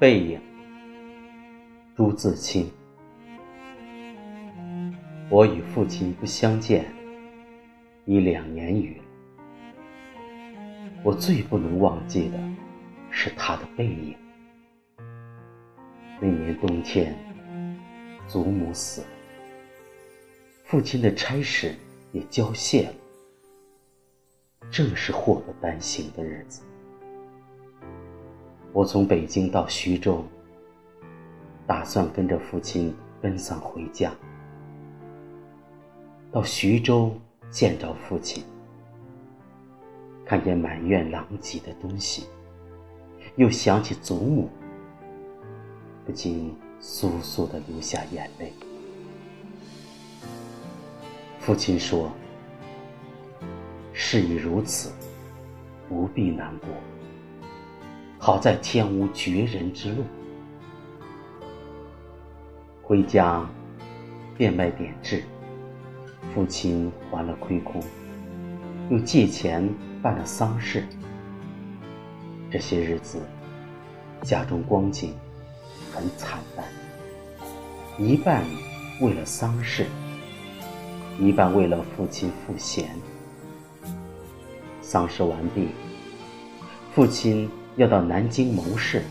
背影，朱自清。我与父亲不相见已两年余，我最不能忘记的是他的背影。那年冬天，祖母死了，父亲的差事也交卸了，正是祸不单行的日子。我从北京到徐州，打算跟着父亲奔丧回家。到徐州见着父亲，看见满院狼藉的东西，又想起祖母，不禁簌簌的流下眼泪。父亲说：“事已如此，不必难过。好在天无绝人之路。”回家，变卖点痣。父亲还了亏空，又借钱办了丧事。这些日子，家中光景很惨淡，一半为了丧事，一半为了父亲赋闲。丧事完毕，父亲要到南京谋事，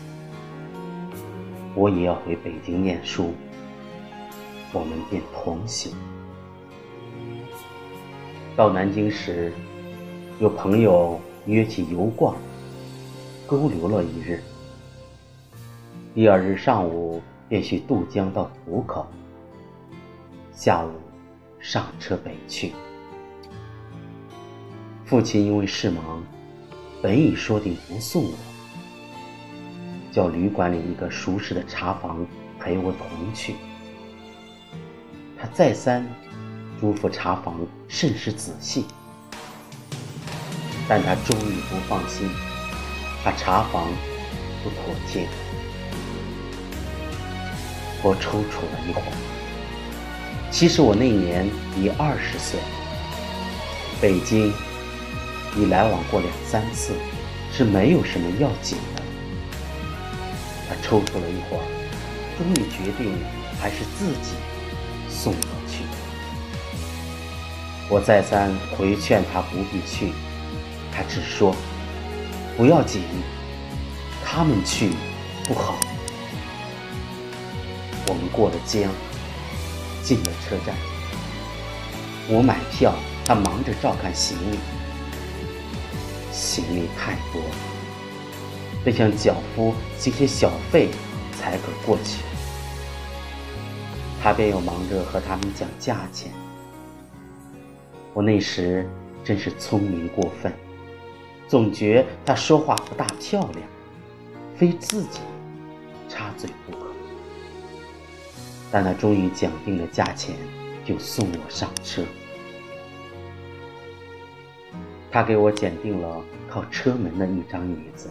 我也要回北京念书，我们便同行。到南京时，有朋友约起游逛，勾留了一日。第二日上午便去渡江到浦口，下午上车北去。父亲因为事忙，本已说定不送我，叫旅馆里一个熟识的茶房陪我同去。他再三。嘱咐茶房甚是仔细，但他终于不放心，怕茶房不妥帖。我抽搐了一会儿。其实我那年已二十岁，北京已来往过两三次，是没有什么要紧的。他抽搐了一会儿，终于决定还是自己送我去。我再三回劝他不必去，他只说：“不要紧，他们去不好。”我们过了江，进了车站。我买票，他忙着照看行李。行李太多了，得向脚夫行些小费才可过去。他便又忙着和他们讲价钱。我那时真是聪明过分，总觉他说话不大漂亮，非自己插嘴不可。但他终于讲定了价钱，就送我上车。他给我拣定了靠车门的一张椅子，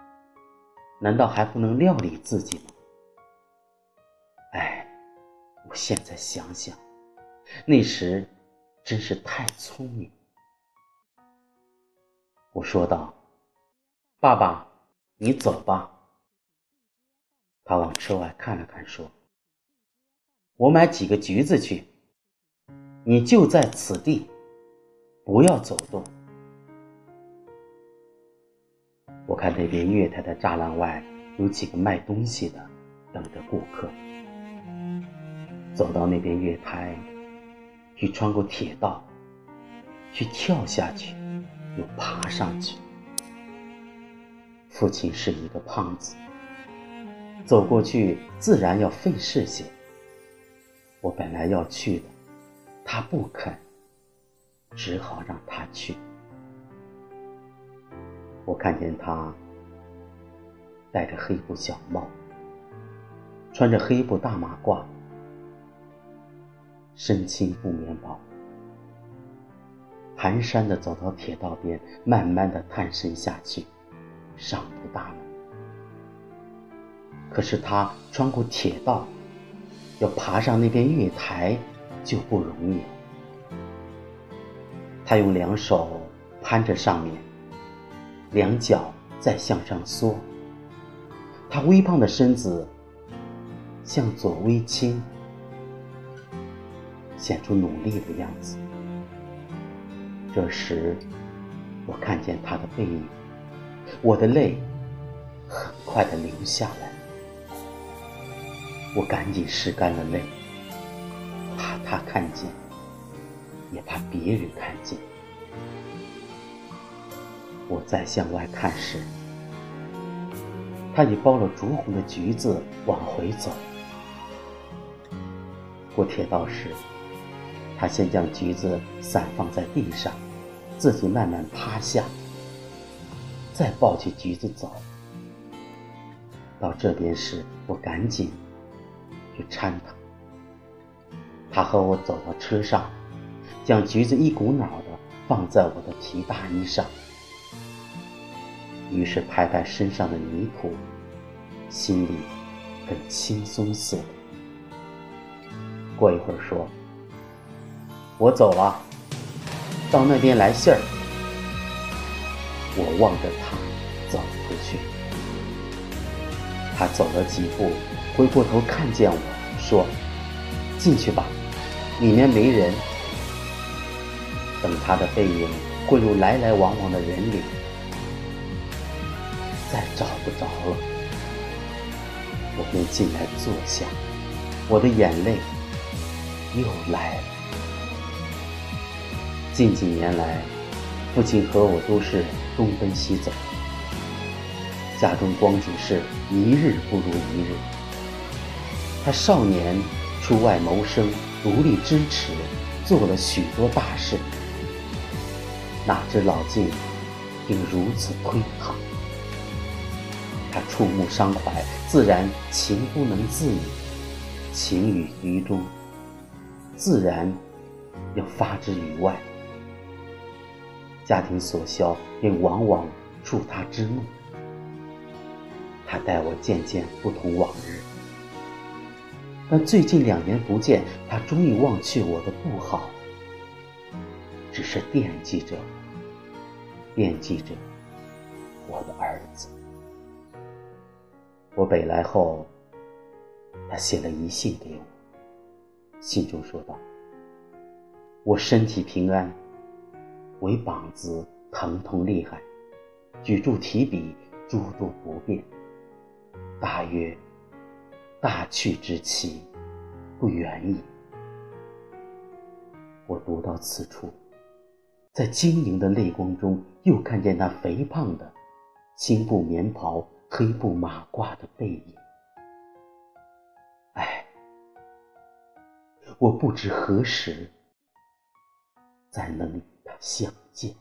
难道还不能料理自己吗？哎，我现在想想，那时。真是太聪明，我说道：“爸爸，你走吧。”他往车外看了看，说：“我买几个橘子去，你就在此地，不要走动。”我看那边月台的栅栏外有几个卖东西的，等着顾客。走到那边月台。去穿过铁道，去跳下去，又爬上去。父亲是一个胖子，走过去自然要费事些。我本来要去的，他不肯，只好让他去。我看见他戴着黑布小帽，穿着黑布大马褂，身青布棉袍，蹒跚的走到铁道边，慢慢的探身下去，上不大门。可是他穿过铁道，要爬上那边月台，就不容易。他用两手攀着上面，两脚再向上缩。他微胖的身子向左微倾，显出努力的样子。这时，我看见他的背影，我的泪很快的流下来。我赶紧拭干了泪，怕他看见，也怕别人看见。我再向外看时，他已包了竹红的橘子往回走。过铁道时，他先将橘子散放在地上，自己慢慢趴下，再抱起橘子走。到这边时，我赶紧去搀他。他和我走到车上，将橘子一股脑的放在我的皮大衣上。于是拍拍身上的泥土，心里很轻松似的。过一会儿说：“我走了，到那边来信儿。”我望着他走出去，他走了几步，回过头看见我说：“进去吧，里面没人。”等他的背影混入来来往往的人里。再找不着了，我便进来坐下，我的眼泪又来了。近几年来，父亲和我都是东奔西走，家中光景是一日不如一日。他少年出外谋生，独立支持，做了许多大事，哪知老境竟如此颓唐。他触目伤怀，自然情不能自已，情语于中，自然要发之于外。家庭所消，便往往触他之怒。他待我渐渐不同往日，但最近两年不见，他终于忘却我的不好，只是惦记着，惦记着我的儿子。我北来后，他写了一信给我，信中说道：“我身体平安，唯膀子疼痛厉害，举箸提笔诸多不便。大约大去之期不远矣。”我读到此处，在晶莹的泪光中，又看见那肥胖的青布棉袍。黑布马褂的背影，唉，我不知何时才能与他相见。